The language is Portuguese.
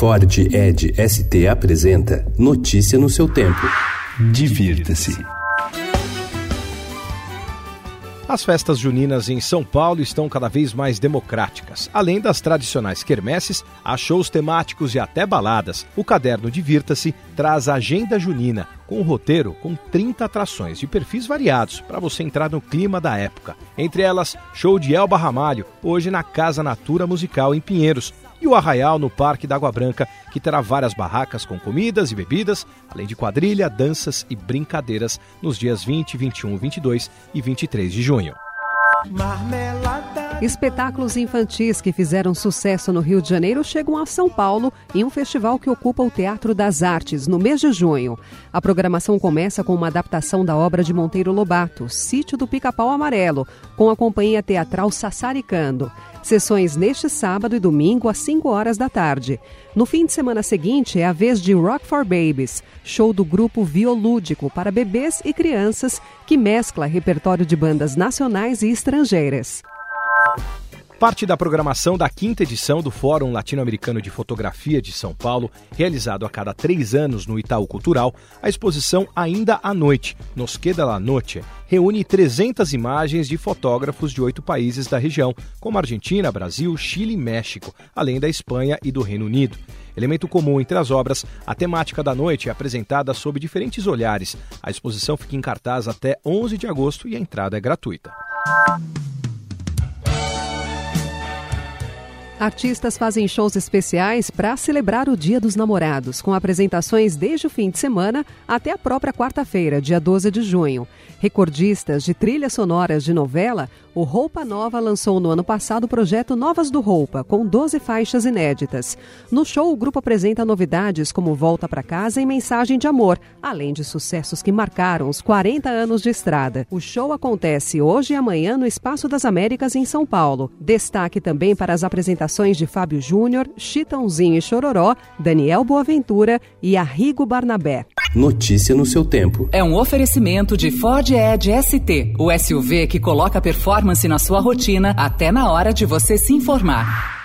Ford Ed ST apresenta Notícia no seu tempo. Divirta-se. As festas juninas em São Paulo estão cada vez mais democráticas. Além das tradicionais quermesses, há shows temáticos e até baladas. O caderno Divirta-se traz a agenda junina, com um roteiro com 30 atrações de perfis variados para você entrar no clima da época. Entre elas, show de Elba Ramalho, hoje na Casa Natura Musical em Pinheiros, e o Arraial no Parque da Água Branca, que terá várias barracas com comidas e bebidas, além de quadrilha, danças e brincadeiras nos dias 20, 21, 22 e 23 de junho. Espetáculos infantis que fizeram sucesso no Rio de Janeiro chegam a São Paulo em um festival que ocupa o Teatro das Artes no mês de junho. A programação começa com uma adaptação da obra de Monteiro Lobato, Sítio do Pica-Pau Amarelo, com a companhia teatral Sassaricando. Sessões neste sábado e domingo às 5 horas da tarde. No fim de semana seguinte é a vez de Rock for Babies, show do grupo Violúdico para bebês e crianças que mescla repertório de bandas nacionais e estrangeiras. Parte da programação da quinta edição do Fórum Latino-Americano de Fotografia de São Paulo, realizado a cada três anos no Itaú Cultural, a exposição Ainda à Noite, Nos Queda la Noche, reúne 300 imagens de fotógrafos de oito países da região, como Argentina, Brasil, Chile e México, além da Espanha e do Reino Unido. Elemento comum entre as obras, a temática da noite é apresentada sob diferentes olhares. A exposição fica em cartaz até 11 de agosto e a entrada é gratuita. Artistas fazem shows especiais para celebrar o Dia dos Namorados, com apresentações desde o fim de semana até a própria quarta-feira, dia 12 de junho. Recordistas de trilhas sonoras de novela, o Roupa Nova lançou no ano passado o projeto Novas do Roupa, com 12 faixas inéditas. No show, o grupo apresenta novidades como Volta para Casa e Mensagem de Amor, além de sucessos que marcaram os 40 anos de estrada. O show acontece hoje e amanhã no Espaço das Américas, em São Paulo. Destaque também para as apresentações de Fábio Júnior, Chitãozinho e Chororó, Daniel Boaventura e Arrigo Barnabé. Notícia no seu tempo. É um oferecimento de Ford Edge ST, o SUV que coloca performance na sua rotina até na hora de você se informar.